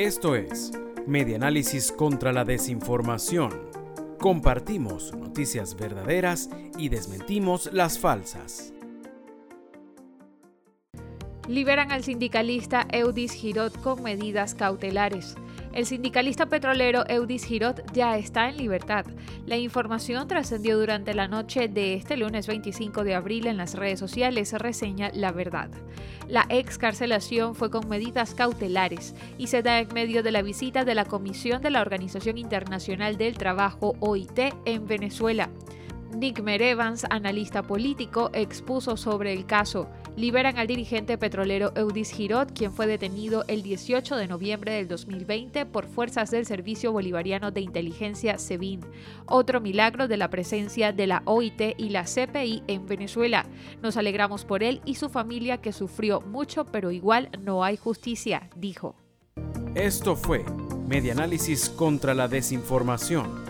Esto es Medianálisis contra la Desinformación. Compartimos noticias verdaderas y desmentimos las falsas. Liberan al sindicalista Eudis Girot con medidas cautelares. El sindicalista petrolero Eudis Girot ya está en libertad. La información trascendió durante la noche de este lunes 25 de abril en las redes sociales, reseña La Verdad. La excarcelación fue con medidas cautelares y se da en medio de la visita de la Comisión de la Organización Internacional del Trabajo, OIT, en Venezuela. Nick Merevans, analista político, expuso sobre el caso. Liberan al dirigente petrolero Eudis Girot, quien fue detenido el 18 de noviembre del 2020 por fuerzas del Servicio Bolivariano de Inteligencia SEBIN. Otro milagro de la presencia de la OIT y la CPI en Venezuela. Nos alegramos por él y su familia que sufrió mucho, pero igual no hay justicia, dijo. Esto fue Medianálisis contra la Desinformación